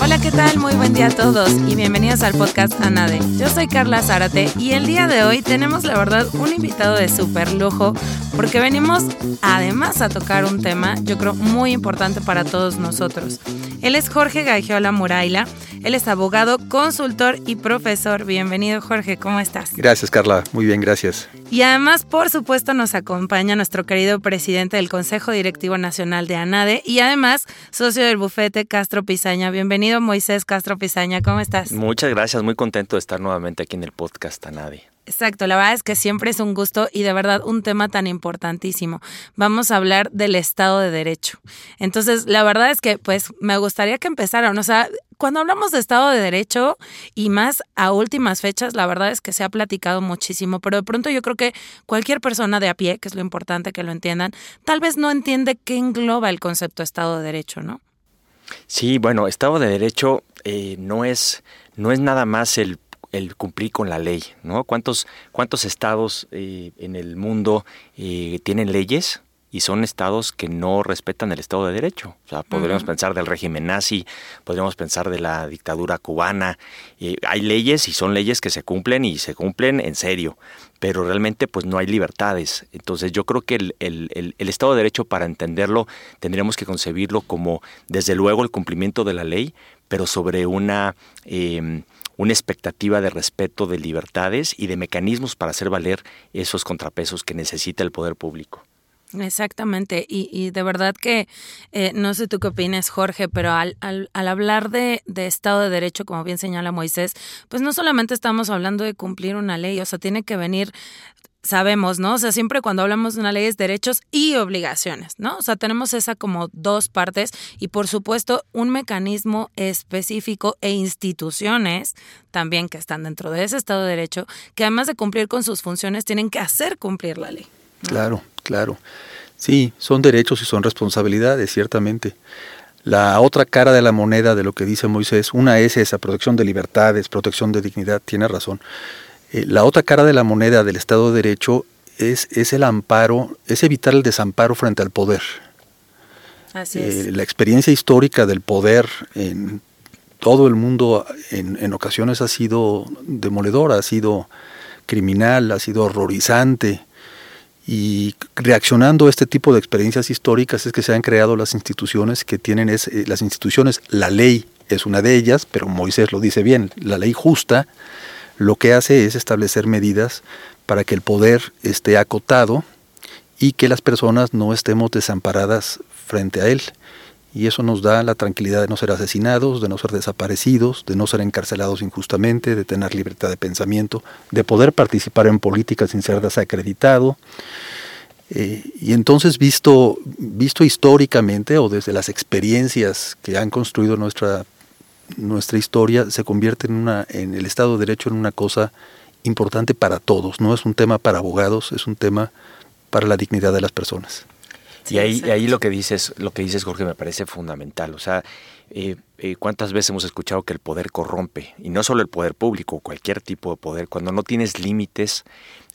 Hola, ¿qué tal? Muy buen día a todos y bienvenidos al podcast Anade. Yo soy Carla Zárate y el día de hoy tenemos la verdad un invitado de súper lujo porque venimos además a tocar un tema yo creo muy importante para todos nosotros. Él es Jorge Gagiola Muraila, él es abogado, consultor y profesor. Bienvenido Jorge, ¿cómo estás? Gracias Carla, muy bien, gracias. Y además, por supuesto, nos acompaña nuestro querido presidente del Consejo Directivo Nacional de ANADE y además socio del bufete Castro Pizaña. Bienvenido Moisés Castro Pizaña, ¿cómo estás? Muchas gracias, muy contento de estar nuevamente aquí en el podcast ANADE. Exacto, la verdad es que siempre es un gusto y de verdad un tema tan importantísimo. Vamos a hablar del Estado de Derecho. Entonces, la verdad es que pues me gustaría que empezaran, o sea, cuando hablamos de Estado de Derecho y más a últimas fechas, la verdad es que se ha platicado muchísimo, pero de pronto yo creo que cualquier persona de a pie, que es lo importante que lo entiendan, tal vez no entiende qué engloba el concepto Estado de Derecho, ¿no? Sí, bueno, Estado de Derecho eh, no, es, no es nada más el el cumplir con la ley, ¿no? ¿Cuántos, cuántos estados eh, en el mundo eh, tienen leyes? y son estados que no respetan el Estado de Derecho. O sea, podríamos pensar del régimen nazi, podríamos pensar de la dictadura cubana. hay leyes y son leyes que se cumplen y se cumplen en serio, pero realmente pues no hay libertades. Entonces yo creo que el, el, el Estado de Derecho, para entenderlo, tendríamos que concebirlo como, desde luego, el cumplimiento de la ley, pero sobre una... Eh, una expectativa de respeto de libertades y de mecanismos para hacer valer esos contrapesos que necesita el poder público. Exactamente, y, de verdad que eh, no sé tú qué opinas, Jorge, pero al, al, hablar de, de, Estado de Derecho, como bien señala Moisés, pues no solamente estamos hablando de cumplir una ley, o sea, tiene que venir sabemos, ¿no? O sea, siempre cuando hablamos de una ley es derechos y obligaciones, ¿no? O sea, tenemos esa como dos partes y por supuesto un mecanismo específico e instituciones también que están dentro de ese Estado de Derecho que además de cumplir con sus funciones tienen que hacer cumplir la ley. Claro, claro. Sí, son derechos y son responsabilidades, ciertamente. La otra cara de la moneda de lo que dice Moisés, una es esa, protección de libertades, protección de dignidad, tiene razón. Eh, la otra cara de la moneda del Estado de Derecho es, es el amparo, es evitar el desamparo frente al poder. Así es. Eh, la experiencia histórica del poder en todo el mundo en, en, ocasiones ha sido demoledora, ha sido criminal, ha sido horrorizante. Y reaccionando a este tipo de experiencias históricas es que se han creado las instituciones que tienen es, eh, las instituciones, la ley es una de ellas, pero Moisés lo dice bien, la ley justa, lo que hace es establecer medidas para que el poder esté acotado y que las personas no estemos desamparadas frente a él. Y eso nos da la tranquilidad de no ser asesinados, de no ser desaparecidos, de no ser encarcelados injustamente, de tener libertad de pensamiento, de poder participar en política sin ser desacreditado. Eh, y entonces, visto, visto históricamente o desde las experiencias que han construido nuestra nuestra historia se convierte en, una, en el Estado de Derecho en una cosa importante para todos, no es un tema para abogados, es un tema para la dignidad de las personas. y ahí, ahí lo que dices, lo que dices, Jorge, me parece fundamental. O sea, eh, eh, cuántas veces hemos escuchado que el poder corrompe, y no solo el poder público, cualquier tipo de poder, cuando no tienes límites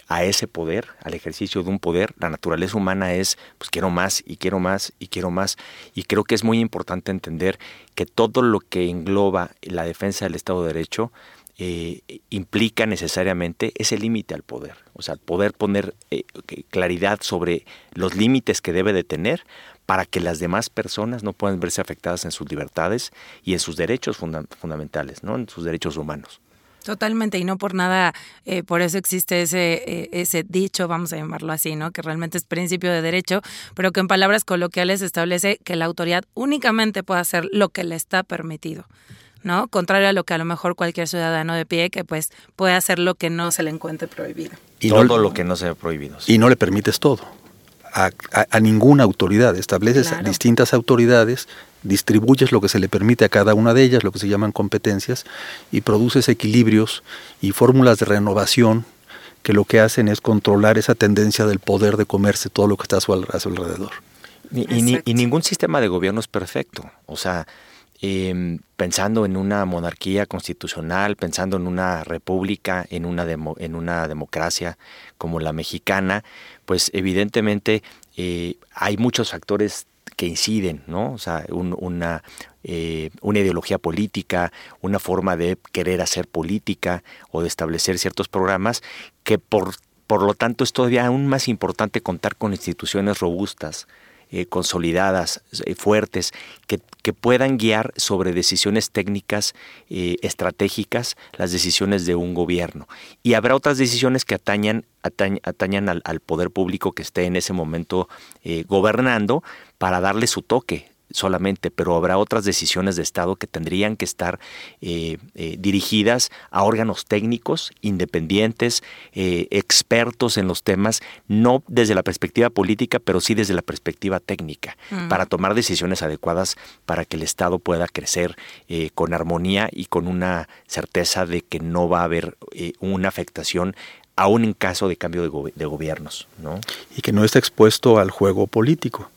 a ese poder, al ejercicio de un poder, la naturaleza humana es, pues quiero más y quiero más y quiero más. Y creo que es muy importante entender que todo lo que engloba la defensa del Estado de Derecho eh, implica necesariamente ese límite al poder. O sea, poder poner eh, claridad sobre los límites que debe de tener para que las demás personas no puedan verse afectadas en sus libertades y en sus derechos fundamentales, ¿no? en sus derechos humanos. Totalmente, y no por nada, eh, por eso existe ese, eh, ese dicho, vamos a llamarlo así, ¿no? Que realmente es principio de derecho, pero que en palabras coloquiales establece que la autoridad únicamente puede hacer lo que le está permitido. ¿no? Contrario a lo que a lo mejor cualquier ciudadano de pie que pues puede hacer lo que no se le encuentre prohibido. Y todo lo que no sea prohibido. Y no le permites todo. A, a, ninguna autoridad. Estableces distintas autoridades distribuyes lo que se le permite a cada una de ellas, lo que se llaman competencias, y produces equilibrios y fórmulas de renovación que lo que hacen es controlar esa tendencia del poder de comerse todo lo que está a su, alrededor. Y, y, ningún sistema de gobierno es perfecto. O sea, em, pensando en una monarquía constitucional, pensando en una república, en una, en una democracia como la mexicana, pues evidentemente eh, hay muchos factores que inciden, ¿no? O sea, una, eh, una ideología política, una forma de querer hacer política o de establecer ciertos programas que por, por lo tanto es todavía aún más importante contar con instituciones robustas, eh, consolidadas, eh, fuertes, que, puedan guiar sobre decisiones técnicas eh, estratégicas las decisiones de un gobierno. Y habrá otras decisiones que atañan, atañan al, al, poder público que esté en ese momento gobernando para darle su toque, solamente, pero habrá otras decisiones de Estado que tendrían que estar eh, eh, dirigidas a órganos técnicos, independientes, eh, expertos en los temas, no desde la perspectiva política, pero sí desde la perspectiva técnica, mm. para tomar decisiones adecuadas para que el Estado pueda crecer con armonía y con una certeza de que no va a haber una afectación aún en caso de cambio de, de gobiernos. ¿no? Y que no esté expuesto al juego político.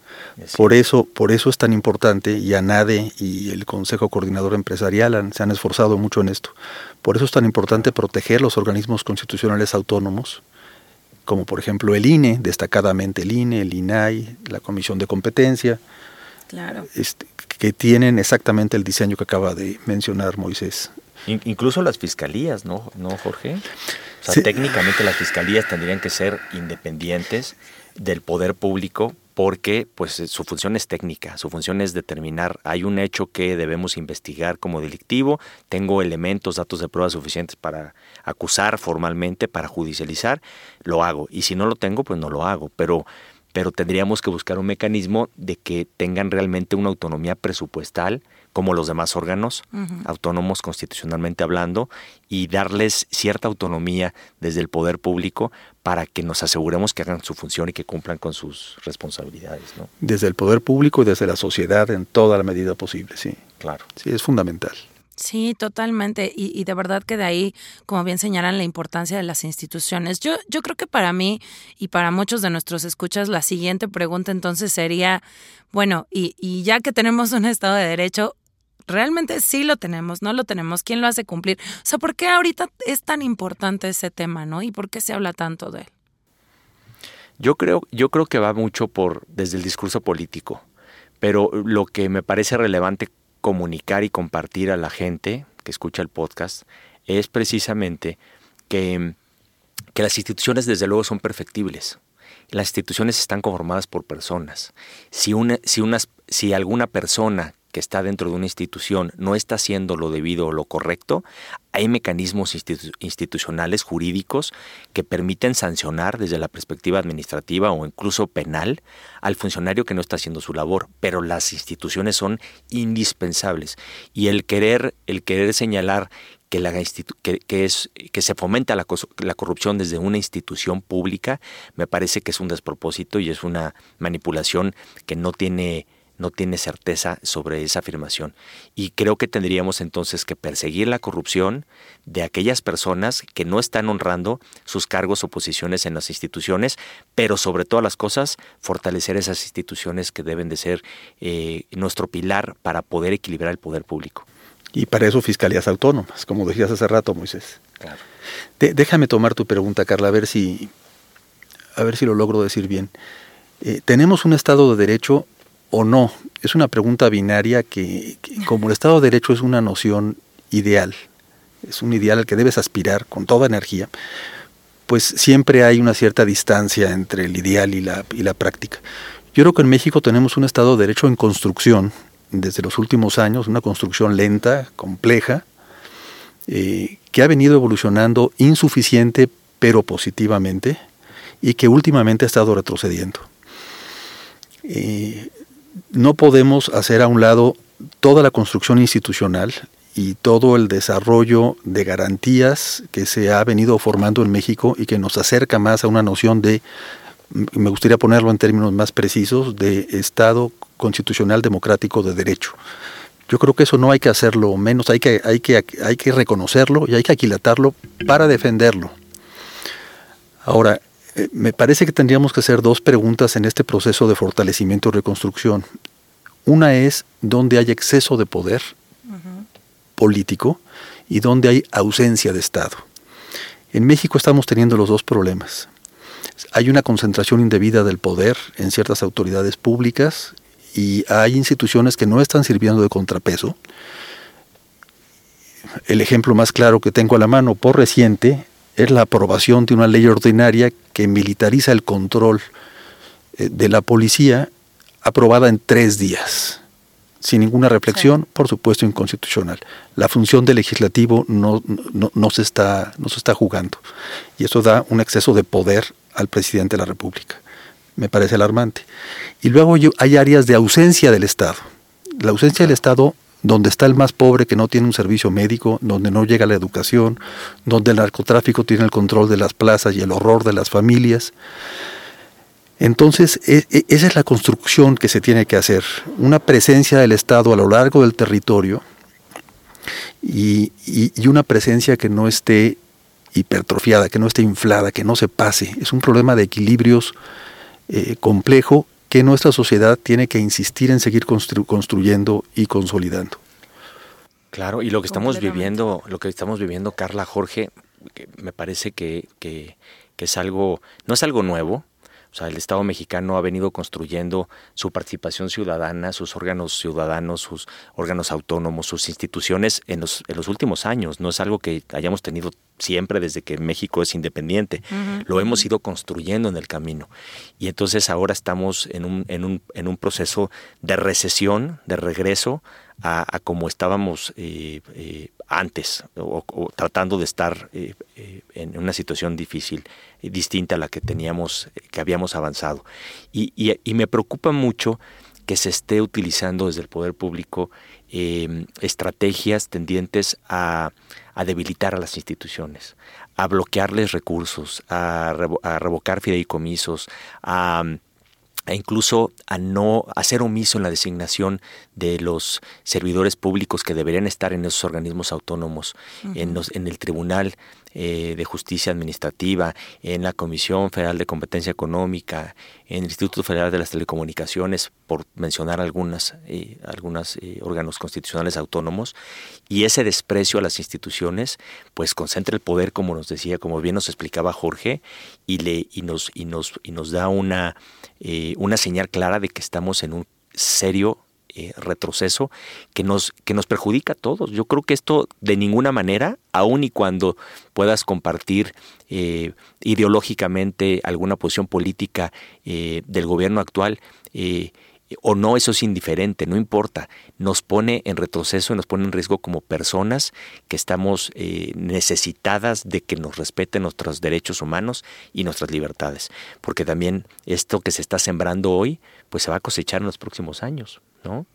Por eso, por eso es tan importante y ANADE y el Consejo Coordinador Empresarial se han esforzado mucho en esto. Por eso es tan importante proteger los organismos constitucionales autónomos, como por ejemplo el INE, destacadamente el INE, el INAI, la Comisión de Competencia, este, que tienen exactamente el diseño que acaba de mencionar Moisés. Incluso las fiscalías, ¿no, ¿No Jorge? O sea, técnicamente las fiscalías tendrían que ser independientes del poder público porque pues eh, su función es técnica, su función es determinar, hay un hecho que debemos investigar como delictivo, tengo elementos, datos de prueba suficientes para acusar formalmente, para judicializar, lo hago, y si no lo tengo, pues no lo hago, pero pero tendríamos que buscar un mecanismo de que tengan realmente una autonomía presupuestal como los demás órganos autónomos constitucionalmente hablando y darles cierta autonomía desde el poder público para que nos aseguremos que hagan su función y que cumplan con sus responsabilidades. ¿no? Desde el poder público y desde la sociedad en toda la medida posible, sí. Claro. Sí, es fundamental. Sí, totalmente. Y, de verdad que de ahí, como bien señalan, la importancia de las instituciones. Yo, yo creo que para mí y para muchos de nuestros escuchas, la siguiente pregunta entonces sería, bueno, y, y ya que tenemos un Estado de Derecho, realmente sí lo tenemos, no lo tenemos, ¿quién lo hace cumplir? O sea, ¿por qué ahorita es tan importante ese tema, no? ¿Y por qué se habla tanto de él? Yo creo, yo creo que va mucho por desde el discurso político, pero lo que me parece relevante comunicar y compartir a la gente que escucha el podcast es precisamente que, que las instituciones desde luego son perfectibles. Las instituciones están conformadas por personas. Si, una, si, unas, si alguna persona que está dentro de una institución no está haciendo lo debido o lo correcto, hay mecanismos institucionales jurídicos que permiten sancionar desde la perspectiva administrativa o incluso penal al funcionario que no está haciendo su labor, pero las instituciones son indispensables. Y el querer el querer señalar que, la que, es, que se fomenta la, la corrupción desde una institución pública, me parece que es un despropósito y es una manipulación que no tiene no tiene certeza sobre esa afirmación. Y creo que tendríamos entonces que perseguir la corrupción de aquellas personas que no están honrando sus cargos o posiciones en las instituciones, pero sobre todas las cosas, fortalecer esas instituciones que deben de ser eh, nuestro pilar para poder equilibrar el poder público. Y para eso fiscalías autónomas, como decías hace rato, Moisés. Claro. déjame tomar tu pregunta, Carla, a ver si, a ver si lo logro decir bien. Eh, tenemos un Estado de Derecho o no? Es una pregunta binaria que, como el Estado de Derecho es una noción ideal, es un ideal al que debes aspirar con toda energía, pues siempre hay una cierta distancia entre el ideal y la, y la práctica. Yo creo que en México tenemos un Estado de Derecho en construcción desde los últimos años, una construcción lenta, compleja, eh, que ha venido evolucionando insuficiente pero positivamente y que últimamente ha estado retrocediendo. Eh, no podemos hacer a un lado toda la construcción institucional y todo el desarrollo de garantías que se ha venido formando en México y que nos acerca más a una noción de, me gustaría ponerlo en términos más precisos, de Estado constitucional democrático de derecho. Yo creo que eso no hay que hacerlo menos, hay que, hay que, hay que reconocerlo y hay que aquilatarlo para defenderlo. Ahora, eh, me parece que tendríamos que hacer dos preguntas en este proceso de fortalecimiento y reconstrucción. Una es dónde hay exceso de poder político y donde hay ausencia de Estado. En México estamos teniendo los dos problemas. Hay una concentración indebida del poder en ciertas autoridades públicas y hay instituciones que no están sirviendo de contrapeso. El ejemplo más claro que tengo a la mano por reciente es la aprobación de una ley ordinaria que militariza el control eh, de la policía aprobada en tres días, sin ninguna reflexión, por supuesto inconstitucional. La función del legislativo no, no, se está, no se está jugando y eso da un exceso de poder al presidente de la República. Me parece alarmante. Y luego hay áreas de ausencia del Estado. La ausencia del Estado donde está el más pobre que no tiene un servicio médico, donde no llega la educación, donde el narcotráfico tiene el control de las plazas y el horror de las familias. Entonces, e, e, esa es la construcción que se tiene que hacer, una presencia del Estado a lo largo del territorio y, una presencia que no esté hipertrofiada, que no esté inflada, que no se pase. Es un problema de equilibrios eh, complejo que nuestra sociedad tiene que insistir en seguir construyendo y consolidando. Claro, y lo que estamos viviendo, lo que estamos viviendo, Carla, Jorge, me parece que, que, que es algo, no es algo nuevo, o sea, el Estado mexicano ha venido construyendo su participación ciudadana, sus órganos ciudadanos, sus órganos autónomos, sus instituciones en los, en los últimos años. No es algo que hayamos tenido siempre desde que México es independiente. Lo hemos ido construyendo en el camino. Y entonces ahora estamos en un, en un, en un proceso de recesión, de regreso a, como estábamos eh, eh, antes o, tratando de estar eh, en una situación difícil, distinta a la que teníamos, que habíamos avanzado. Y, y, me preocupa mucho que se esté utilizando desde el poder público estrategias tendientes a, a, debilitar a las instituciones, a bloquearles recursos, a, a revocar fideicomisos, a incluso a no hacer omiso en la designación de los servidores públicos que deberían estar en esos organismos autónomos, en, en el Tribunal eh, de Justicia Administrativa, en la Comisión Federal de Competencia Económica, en el Instituto Federal de las Telecomunicaciones, por mencionar algunas, eh, algunos eh, órganos constitucionales autónomos, y ese desprecio a las instituciones, pues concentra el poder, como nos decía, como bien nos explicaba Jorge, y, le, y, nos, y, nos, y nos da una, una señal clara de que estamos en un serio eh, retroceso que nos, que nos perjudica a todos. Yo creo que esto de ninguna manera, aun y cuando puedas compartir eh, ideológicamente alguna posición política eh, del gobierno actual, o no, eso es indiferente, no importa. Nos pone en retroceso y nos pone en riesgo como personas que estamos necesitadas de que nos respeten nuestros derechos humanos y nuestras libertades. Porque también esto que se está sembrando hoy, pues se va a cosechar en los próximos años. ¿No?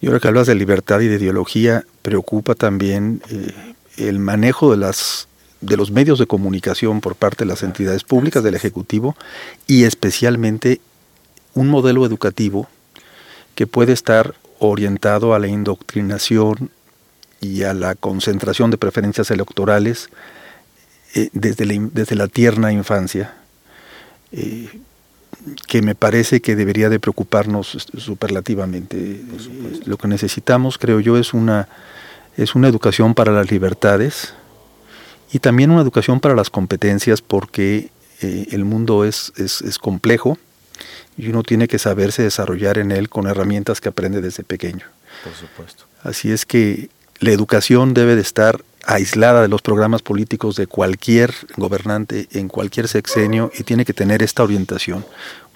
Y ahora que hablas de libertad y de ideología, preocupa también eh, el manejo de las de los medios de comunicación por parte de las entidades públicas del Ejecutivo y especialmente un modelo educativo que puede estar orientado a la indoctrinación y a la concentración de preferencias electorales eh, desde, la, desde la tierna infancia. Eh, que me parece que debería de preocuparnos superlativamente. Lo que necesitamos, creo yo, es una, es una educación para las libertades y también una educación para las competencias porque eh, el mundo es, es, es, complejo y uno tiene que saberse desarrollar en él con herramientas que aprende desde pequeño. Por supuesto. Así es que la educación debe de estar aislada de los programas políticos de cualquier gobernante en cualquier sexenio y tiene que tener esta orientación,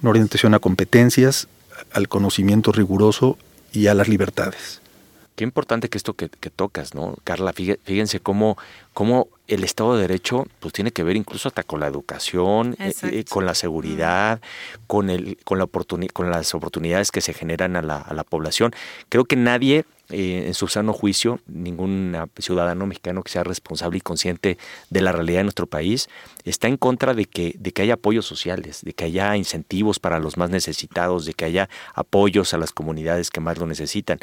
una orientación a competencias, al conocimiento riguroso y a las libertades. Qué importante que esto que, tocas, ¿no? Carla, fíjense cómo, cómo el Estado de Derecho pues tiene que ver incluso hasta con la educación, eh, eh, con la seguridad, con, el, con, la con las oportunidades que se generan a la, a la población. Creo que nadie eh, en su sano juicio, ningún ciudadano mexicano que sea responsable y consciente de la realidad de nuestro país está en contra de que, de que haya apoyos sociales, de que haya incentivos para los más necesitados, de que haya apoyos a las comunidades que más lo necesitan.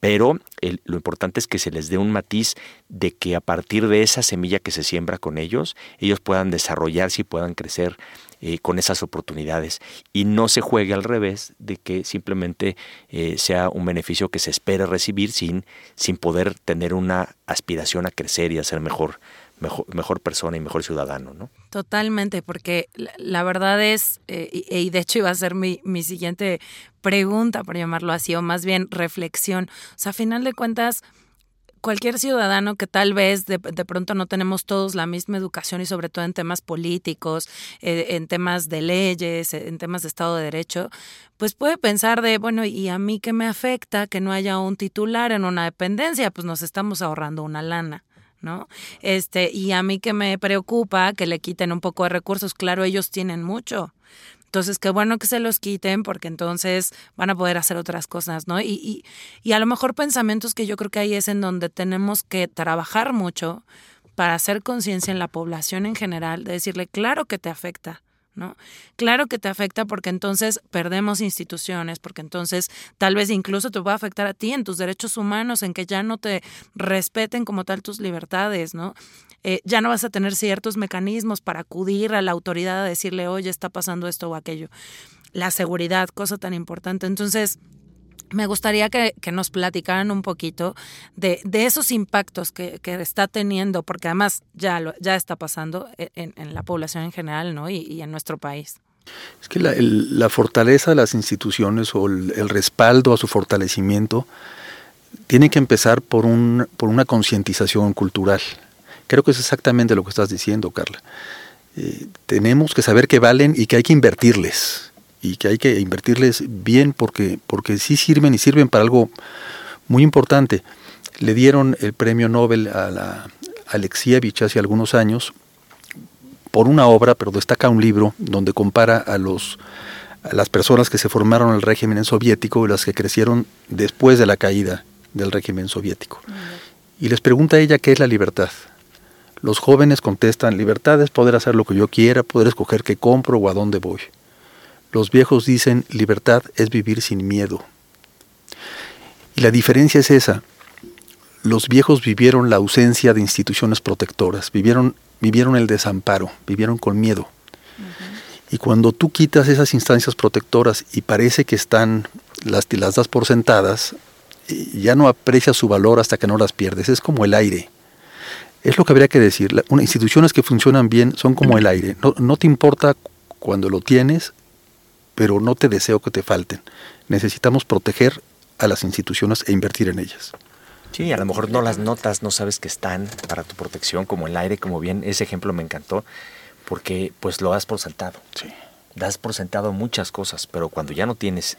Pero lo importante es que se les dé un matiz de que a partir de esa semilla que se siembra con ellos, ellos puedan desarrollarse y puedan crecer eh, con esas oportunidades y no se juegue al revés de que simplemente eh, sea un beneficio que se espere recibir sin, sin poder tener una aspiración a crecer y a ser mejor, mejor, mejor persona y mejor ciudadano. ¿no? Totalmente, porque la, verdad es, eh, y, de hecho iba a ser mi, mi siguiente pregunta, por llamarlo así, o más bien reflexión. O sea, a final de cuentas, cualquier ciudadano que tal vez de, pronto no tenemos todos la misma educación y sobre todo en temas políticos, eh, en temas de leyes, en temas de Estado de Derecho, pues puede pensar de, bueno, ¿y a mí qué me afecta que no haya un titular en una dependencia? Pues nos estamos ahorrando una lana. ¿no? Este, y a mí que me preocupa que le quiten un poco de recursos, claro, ellos tienen mucho, entonces, qué bueno que se los quiten porque entonces van a poder hacer otras cosas, ¿no? Y, y, a lo mejor pensamientos que yo creo que ahí es en donde tenemos que trabajar mucho para hacer conciencia en la población en general, de decirle, claro que te afecta, ¿no? Claro que te afecta porque entonces perdemos instituciones, porque entonces tal vez incluso te va a afectar a ti en tus derechos humanos, en que ya no te respeten como tal tus libertades, ¿no? Eh, ya no vas a tener ciertos mecanismos para acudir a la autoridad a decirle, oye, está pasando esto o aquello. La seguridad, cosa tan importante. Entonces, me gustaría que, nos platicaran un poquito de, esos impactos que, está teniendo, porque además ya, ya está pasando en, la población en general ¿no? y, en nuestro país. Es que la, fortaleza de las instituciones o el, el, respaldo a su fortalecimiento tiene que empezar por, un, por una concientización cultural. Creo que es exactamente lo que estás diciendo, Carla. Eh, tenemos que saber que valen y que hay que invertirles. Y que hay que invertirles bien porque, porque sí sirven y sirven para algo muy importante. Le dieron el premio Nobel a la Alexievich hace algunos años por una obra, pero destaca un libro donde compara a los a las personas que se formaron el régimen soviético y las que crecieron después de la caída del régimen soviético. Y les pregunta a ella qué es la libertad. Los jóvenes contestan, libertad es poder hacer lo que yo quiera, poder escoger qué compro o a dónde voy. Los viejos dicen, libertad es vivir sin miedo. Y la diferencia es esa. Los viejos vivieron la ausencia de instituciones protectoras, vivieron, vivieron el desamparo, vivieron con miedo. Y cuando tú quitas esas instancias protectoras y parece que están, las, las das por sentadas, ya no aprecias su valor hasta que no las pierdes. Es como el aire. Es lo que habría que decir. una, instituciones que funcionan bien son como el aire. No, no te importa cuando lo tienes, pero no te deseo que te falten. Necesitamos proteger a las instituciones e invertir en ellas. Sí, a lo mejor no las notas, no sabes que están para tu protección, como el aire, como bien, ese ejemplo me encantó, porque pues lo das por sentado. Sí. Das por sentado muchas cosas, pero cuando ya no tienes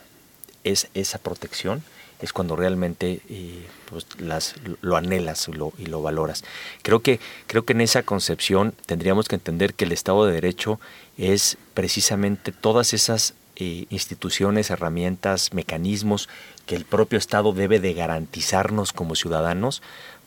es, esa protección, es cuando realmente eh, pues las, lo anhelas y lo, valoras. Creo que, creo que en esa concepción tendríamos que entender que el Estado de Derecho es precisamente todas esas eh, instituciones, herramientas, mecanismos que el propio Estado debe de garantizarnos como ciudadanos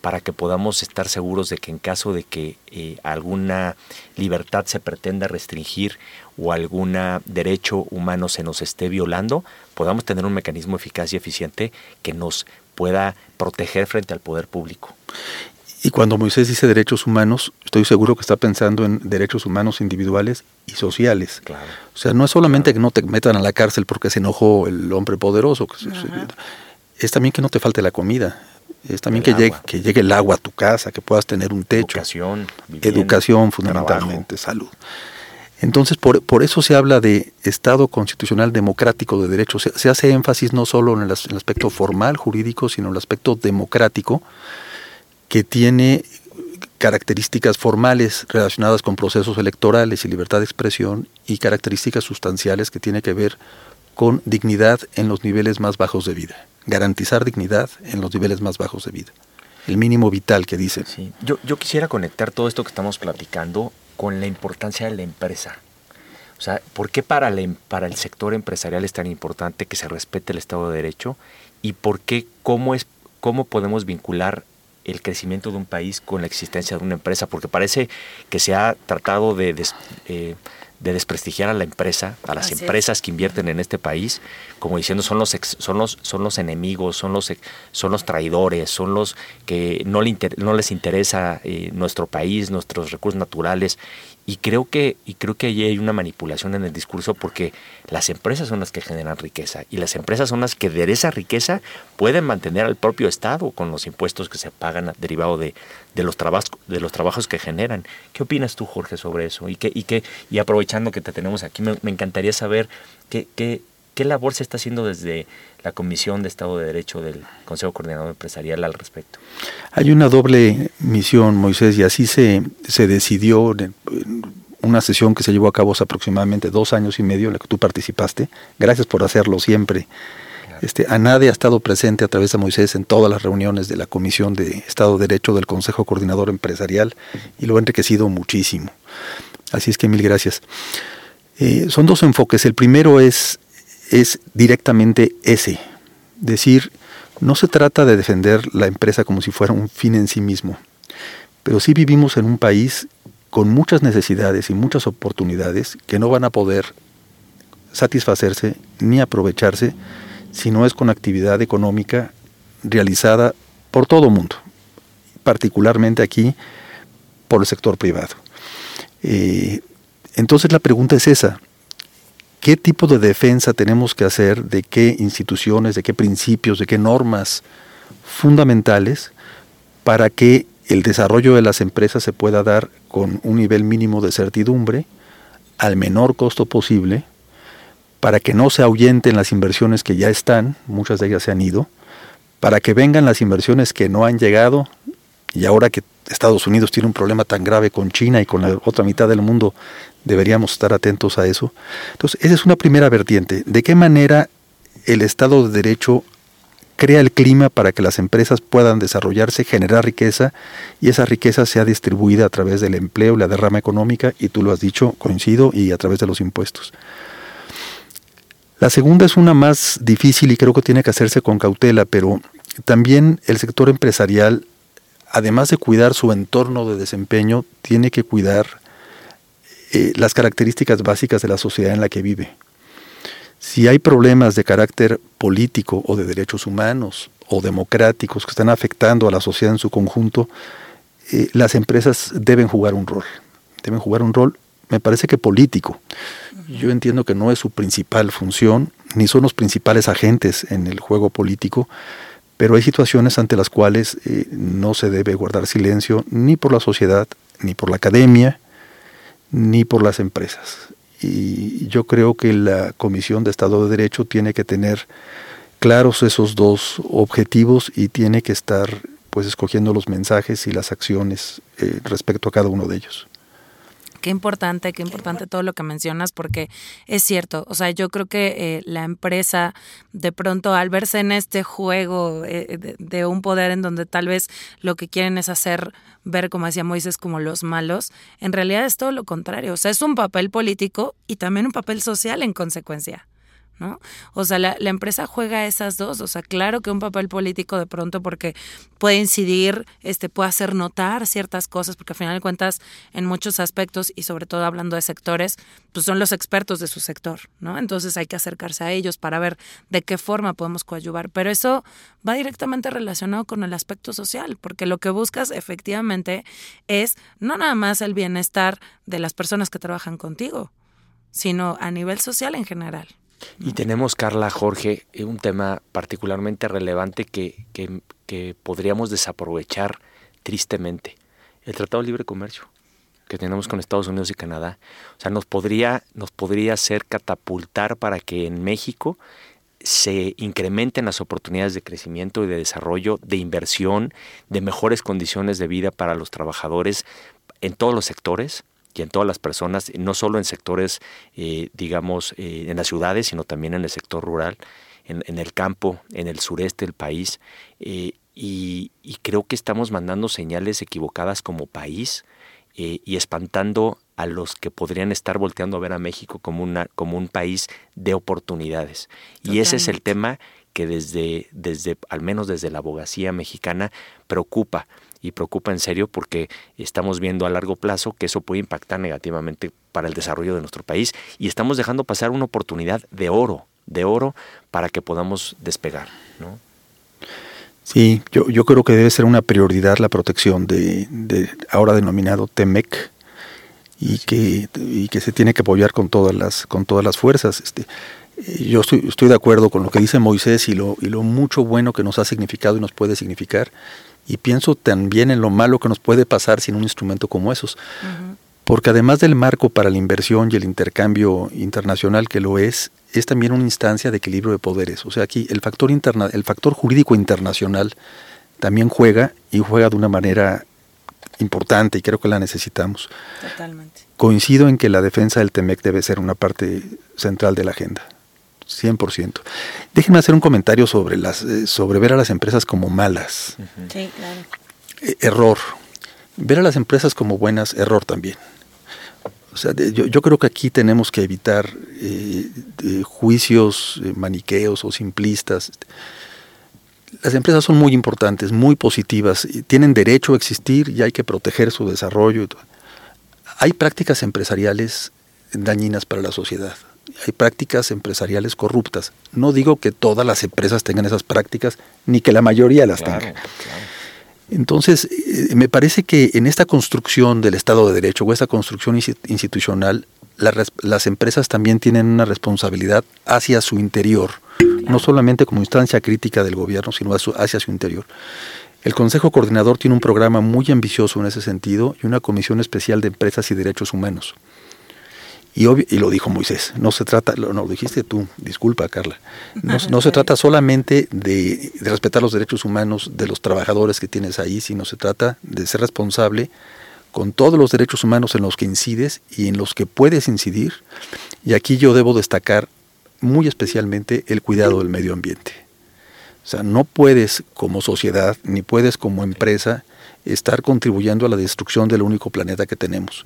para que podamos estar seguros de que en caso de que eh, alguna libertad se pretenda restringir o algún derecho humano se nos esté violando, podamos tener un mecanismo eficaz y eficiente que nos pueda proteger frente al poder público. Y cuando Moisés dice derechos humanos, estoy seguro que está pensando en derechos humanos individuales y sociales. Claro. O sea, no es solamente que no te metan a la cárcel porque se enojó el hombre poderoso, es también que no te falte la comida, es también que llegue, que llegue el agua a tu casa, que puedas tener un techo. Educación. educación fundamentalmente, salud. Entonces, por, por, eso se habla de Estado constitucional democrático de derechos. Se, hace énfasis no solo en el, aspecto formal, jurídico, sino en el aspecto democrático, que tiene características formales relacionadas con procesos electorales y libertad de expresión y características sustanciales que tiene que ver con dignidad en los niveles más bajos de vida garantizar dignidad en los niveles más bajos de vida. El mínimo vital que dicen. Yo, quisiera conectar todo esto que estamos platicando con la importancia de la empresa. O sea, ¿por qué para, em, para el sector empresarial es tan importante que se respete el Estado de Derecho? ¿Y por qué, cómo, es, cómo podemos vincular el crecimiento de un país con la existencia de una empresa? Porque parece que se ha tratado de, eh, de desprestigiar a la empresa, a las empresas que invierten en este país, como diciendo son los son los son los enemigos, son los son los traidores, son los que no, le no les interesa eh, nuestro país, nuestros recursos naturales Y creo que, y creo que allí hay una manipulación en el discurso porque las empresas son las que generan riqueza y las empresas son las que de esa riqueza pueden mantener al propio Estado con los impuestos que se pagan derivado de, de los trabajos de los trabajos que generan. ¿Qué opinas tú, Jorge, sobre eso? Y que, y que, y aprovechando que te tenemos aquí, me, me encantaría saber qué, qué, qué labor se está haciendo desde la Comisión de Estado de Derecho del Consejo Coordinador Empresarial al respecto? Hay una doble misión, Moisés, y así se, se decidió en una sesión que se llevó a cabo hace aproximadamente dos años y medio, en la que tú participaste. Gracias por hacerlo siempre. Este, ANADE ha estado presente a través de Moisés en todas las reuniones de la Comisión de Estado de Derecho del Consejo Coordinador Empresarial y lo ha enriquecido muchísimo. Así es que mil gracias. Eh, son dos enfoques. El primero es es directamente ese. Decir, no se trata de defender la empresa como si fuera un fin en sí mismo, pero sí vivimos en un país con muchas necesidades y muchas oportunidades que no van a poder satisfacerse ni aprovecharse si no es con actividad económica realizada por todo mundo, particularmente aquí por el sector privado. Eh, entonces la pregunta es esa, qué tipo de defensa tenemos que hacer, de qué instituciones, de qué principios, de qué normas fundamentales para que el desarrollo de las empresas se pueda dar con un nivel mínimo de certidumbre, al menor costo posible, para que no se ahuyenten las inversiones que ya están, muchas de ellas se han ido, para que vengan las inversiones que no han llegado y ahora que Estados Unidos tiene un problema tan grave con China y con la otra mitad del mundo Deberíamos estar atentos a eso. Entonces, esa es una primera vertiente. ¿De qué manera el Estado de Derecho crea el clima para que las empresas puedan desarrollarse, generar riqueza y esa riqueza sea distribuida a través del empleo, la derrama económica, y tú lo has dicho, coincido, y a través de los impuestos. La segunda es una más difícil y creo que tiene que hacerse con cautela, pero también el sector empresarial, además de cuidar su entorno de desempeño, tiene que cuidar eh, las características básicas de la sociedad en la que vive. Si hay problemas de carácter político o de derechos humanos o democráticos que están afectando a la sociedad en su conjunto, eh, las empresas deben jugar un rol. Deben jugar un rol, me parece que político. Yo entiendo que no es su principal función, ni son los principales agentes en el juego político, pero hay situaciones ante las cuales eh, no se debe guardar silencio ni por la sociedad, ni por la academia, ni por las empresas. Y yo creo que la Comisión de Estado de Derecho tiene que tener claros esos dos objetivos y tiene que estar pues escogiendo los mensajes y las acciones eh, respecto a cada uno de ellos. Qué importante, qué importante todo lo que mencionas, porque es cierto, o sea, yo creo que eh, la empresa de pronto al verse en este juego eh, de, un poder en donde tal vez lo que quieren es hacer ver, como decía Moisés, como los malos, en realidad es todo lo contrario, o sea, es un papel político y también un papel social en consecuencia. ¿No? O sea, la, empresa juega esas dos, o sea, claro que un papel político de pronto porque puede incidir, este, puede hacer notar ciertas cosas, porque al final de cuentas, en muchos aspectos, y sobre todo hablando de sectores, pues son los expertos de su sector, ¿no? Entonces hay que acercarse a ellos para ver de qué forma podemos coadyuvar, pero eso va directamente relacionado con el aspecto social, porque lo que buscas efectivamente es no nada más el bienestar de las personas que trabajan contigo, sino a nivel social en general. Y tenemos, Carla, Jorge, eh, un tema particularmente relevante que, que, podríamos desaprovechar tristemente. El Tratado de Libre Comercio que tenemos con Estados Unidos y Canadá. O sea, nos podría, nos podría hacer catapultar para que en México se incrementen las oportunidades de crecimiento y de desarrollo, de inversión, de mejores condiciones de vida para los trabajadores en todos los sectores, y en todas las personas, no solo en sectores, eh, digamos, eh, en las ciudades, sino también en el sector rural, en, el campo, en el sureste del país. Eh, y, creo que estamos mandando señales equivocadas como país y espantando a los que podrían estar volteando a ver a México como, una, como un país de oportunidades. Y ese es el tema que desde, desde, al menos desde la abogacía mexicana, preocupa y preocupa en serio porque estamos viendo a largo plazo que eso puede impactar negativamente para el desarrollo de nuestro país y estamos dejando pasar una oportunidad de oro, de oro para que podamos despegar. ¿no? Sí, yo, yo creo que debe ser una prioridad la protección de, de ahora denominado TEMEC y que, y que se tiene que apoyar con todas las, con todas las fuerzas. Este, yo estoy, estoy de acuerdo con lo que dice Moisés y lo, y lo mucho bueno que nos ha significado y nos puede significar. Y pienso también en lo malo que nos puede pasar sin un instrumento como esos. Porque además del marco para la inversión y el intercambio internacional que lo es, es también una instancia de equilibrio de poderes. O sea, aquí el factor, interna, el factor jurídico internacional también juega y juega de una manera importante y creo que la necesitamos. Totalmente. Coincido en que la defensa del TEMEC debe ser una parte central de la agenda. 100%. Déjenme hacer un comentario sobre, las, eh, sobre ver a las empresas como malas. Sí, claro. Eh, error. Ver a las empresas como buenas, error también. O sea, yo, yo, creo que aquí tenemos que evitar eh, juicios maniqueos o simplistas. Las empresas son muy importantes, muy positivas, tienen derecho a existir y hay que proteger su desarrollo. Hay prácticas empresariales dañinas para la sociedad hay prácticas empresariales corruptas. No digo que todas las empresas tengan esas prácticas, ni que la mayoría las tenga. Entonces, eh, me parece que en esta construcción del Estado de Derecho o esta construcción institucional, las empresas también tienen una responsabilidad hacia su interior, no solamente como instancia crítica del gobierno, sino hacia su interior. El Consejo Coordinador tiene un programa muy ambicioso en ese sentido y una comisión especial de empresas y derechos humanos. Y, y, lo dijo Moisés, no se trata, no lo dijiste tú, disculpa Carla, no, se trata solamente de, respetar los derechos humanos de los trabajadores que tienes ahí, sino se trata de ser responsable con todos los derechos humanos en los que incides y en los que puedes incidir. Y aquí yo debo destacar muy especialmente el cuidado del medio ambiente. O sea, no puedes como sociedad, ni puedes como empresa, estar contribuyendo a la destrucción del único planeta que tenemos.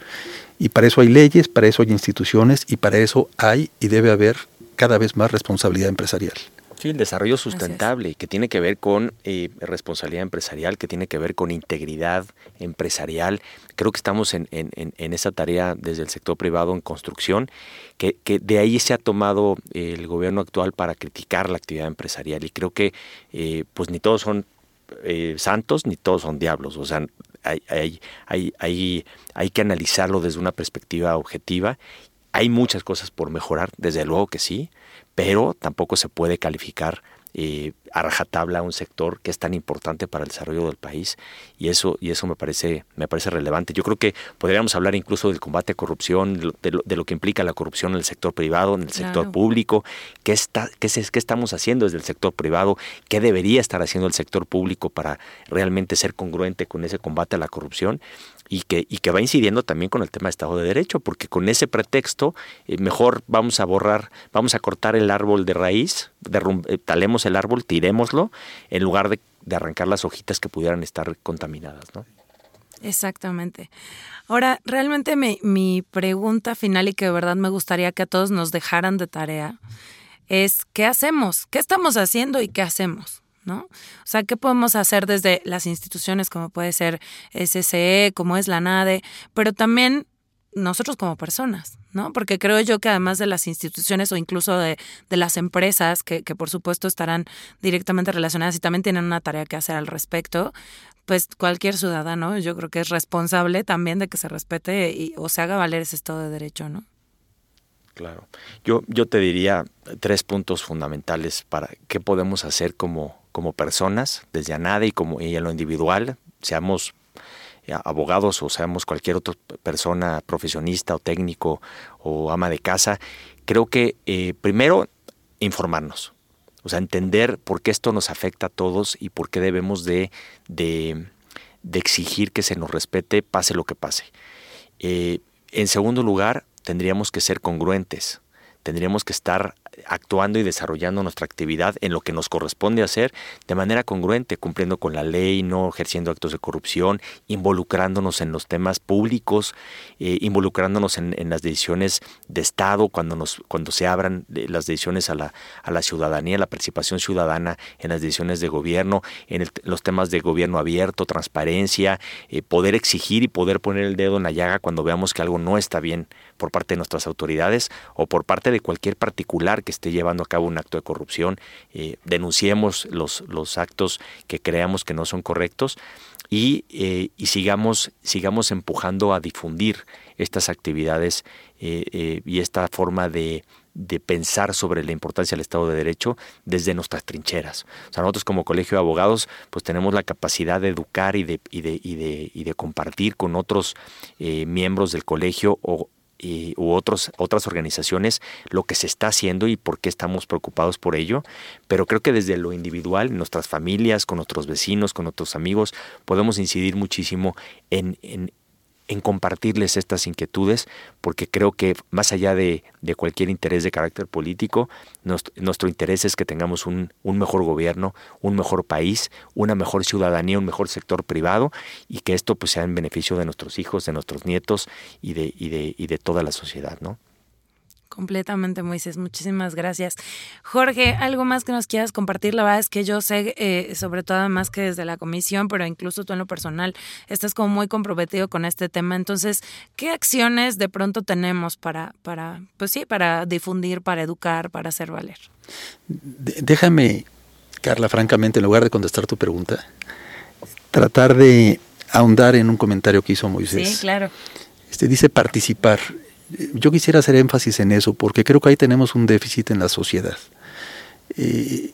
Y para eso hay leyes, para eso hay instituciones y para eso hay y debe haber cada vez más responsabilidad empresarial. Sí, el desarrollo sustentable, que tiene que ver con eh, responsabilidad empresarial, que tiene que ver con integridad empresarial. Creo que estamos en, esa tarea desde el sector privado en construcción, que, de ahí se ha tomado el gobierno actual para criticar la actividad empresarial. Y creo que eh, pues ni todos son eh, santos ni todos son diablos. O sea, hay, hay, hay, hay, que analizarlo desde una perspectiva objetiva. Hay muchas cosas por mejorar, desde luego que sí, pero tampoco se puede calificar eh, a rajatabla un sector que es tan importante para el desarrollo del país y eso y eso me parece me parece relevante. Yo creo que podríamos hablar incluso del combate a corrupción de lo, que implica la corrupción en el sector privado en el sector público. Qué está qué, qué estamos haciendo desde el sector privado qué debería estar haciendo el sector público para realmente ser congruente con ese combate a la corrupción y que, y que va incidiendo también con el tema de Estado de Derecho, porque con ese pretexto eh, mejor vamos a borrar, vamos a cortar el árbol de raíz, eh, talemos el árbol, tirémoslo, en lugar de, arrancar las hojitas que pudieran estar contaminadas, ¿no? Exactamente. Ahora, realmente mi, mi pregunta final y que de verdad me gustaría que a todos nos dejaran de tarea es, ¿qué hacemos? ¿Qué estamos haciendo y qué hacemos? ¿No? O sea, ¿qué podemos hacer desde las instituciones como puede ser SCE, como es la NADE, pero también nosotros como personas, ¿no? Porque creo yo que además de las instituciones o incluso de, las empresas, que, por supuesto estarán directamente relacionadas y también tienen una tarea que hacer al respecto, pues cualquier ciudadano yo creo que es responsable también de que se respete y, o se haga valer ese Estado de Derecho, ¿no? Claro. Yo, yo te diría tres puntos fundamentales para qué podemos hacer como, como personas, desde a nada y como y lo individual, seamos eh, abogados o seamos cualquier otra persona profesionista o técnico o ama de casa, creo que eh, primero informarnos, o sea, entender por qué esto nos afecta a todos y por qué debemos de, de, exigir que se nos respete pase lo que pase. Eh, en segundo lugar, tendríamos que ser congruentes, tendríamos que estar actuando y desarrollando nuestra actividad en lo que nos corresponde hacer de manera congruente, cumpliendo con la ley, no ejerciendo actos de corrupción, involucrándonos en los temas públicos, eh, involucrándonos en, las decisiones de Estado, cuando, nos, cuando se abran eh, las decisiones a la, a la ciudadanía, la participación ciudadana en las decisiones de gobierno, en los temas de gobierno abierto, transparencia, eh, poder exigir y poder poner el dedo en la llaga cuando veamos que algo no está bien por parte de nuestras autoridades o por parte de cualquier particular que esté llevando a cabo un acto de corrupción, eh, denunciemos los, los actos que creamos que no son correctos. y, eh, sigamos, sigamos empujando a difundir estas actividades eh, y esta forma de, de pensar sobre la importancia del Estado de Derecho desde nuestras trincheras. O sea, nosotros como colegio de abogados pues tenemos la capacidad de educar y de, y de, y de, y de compartir con otros miembros del colegio o y, u otros, otras organizaciones lo que se está haciendo y por qué estamos preocupados por ello, pero creo que desde lo individual, nuestras familias, con nuestros vecinos, con nuestros amigos, podemos incidir muchísimo en, en, en compartirles estas inquietudes, porque creo que más allá de, cualquier interés de carácter político, nuestro, interés es que tengamos un, mejor gobierno, un mejor país, una mejor ciudadanía, un mejor sector privado y que esto pues, sea en beneficio de nuestros hijos, de nuestros nietos y de, y de, y de toda la sociedad. ¿no? Completamente, Moisés. Muchísimas gracias. Jorge, ¿algo más que nos quieras compartir? La verdad es que yo sé, eh, sobre todo además que desde la comisión, pero incluso tú en lo personal, estás como muy comprometido con este tema. Entonces, ¿qué acciones de pronto tenemos para, para pues sí, para difundir, para educar, para hacer valer? Déjame, Carla, francamente, en lugar de contestar tu pregunta, tratar de ahondar en un comentario que hizo Moisés. Sí, claro. Este, dice participar yo quisiera hacer énfasis en eso, porque creo que ahí tenemos un déficit en la sociedad. Eh,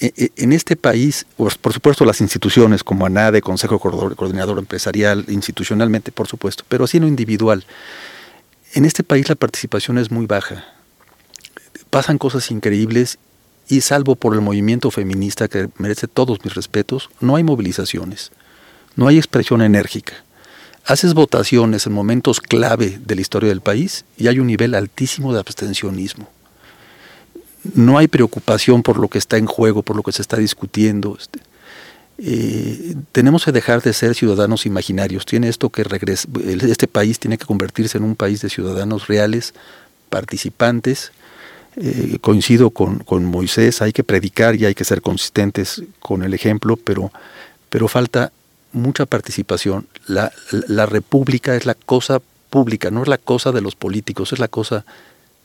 e, e, en este país, por supuesto, las instituciones como ANADE, Consejo Coordinador Empresarial, institucionalmente, por supuesto, pero así en lo individual. En este país la participación es muy baja. Pasan cosas increíbles y salvo por el movimiento feminista que merece todos mis respetos, no hay movilizaciones, no hay expresión enérgica haces votaciones en momentos clave de la historia del país y hay un nivel altísimo de abstencionismo. No hay preocupación por lo que está en juego, por lo que se está discutiendo. Este, eh, tenemos que dejar de ser ciudadanos imaginarios. Tiene esto que este país tiene que convertirse en un país de ciudadanos reales, participantes. Eh, coincido con, con, Moisés, hay que predicar y hay que ser consistentes con el ejemplo, pero, pero falta mucha participación. La, la república es la cosa pública, no es la cosa de los políticos, es la cosa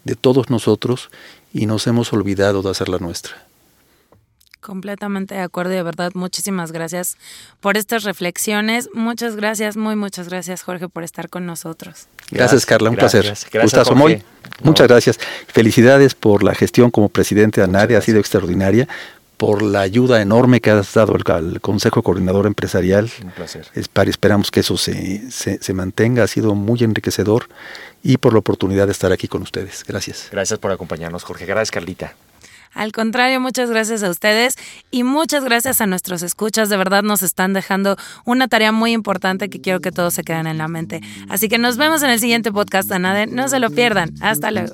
de todos nosotros y nos hemos olvidado de hacer la nuestra. Completamente de acuerdo y de verdad muchísimas gracias por estas reflexiones. Muchas gracias, muy muchas gracias Jorge por estar con nosotros. Gracias, Carla, un placer. Gustazo muy. Muchas gracias. Felicidades por la gestión como presidente de ANADE, ha sido extraordinaria por la ayuda enorme que has dado al, Consejo Coordinador Empresarial. Un placer. esperamos que eso se, se, mantenga, ha sido muy enriquecedor y por la oportunidad de estar aquí con ustedes. Gracias. Gracias por acompañarnos, Jorge. Gracias, Carlita. Al contrario, muchas gracias a ustedes y muchas gracias a nuestros escuchas. De verdad nos están dejando una tarea muy importante que quiero que todos se queden en la mente. Así que nos vemos en el siguiente podcast, Anade. No se lo pierdan. Hasta luego.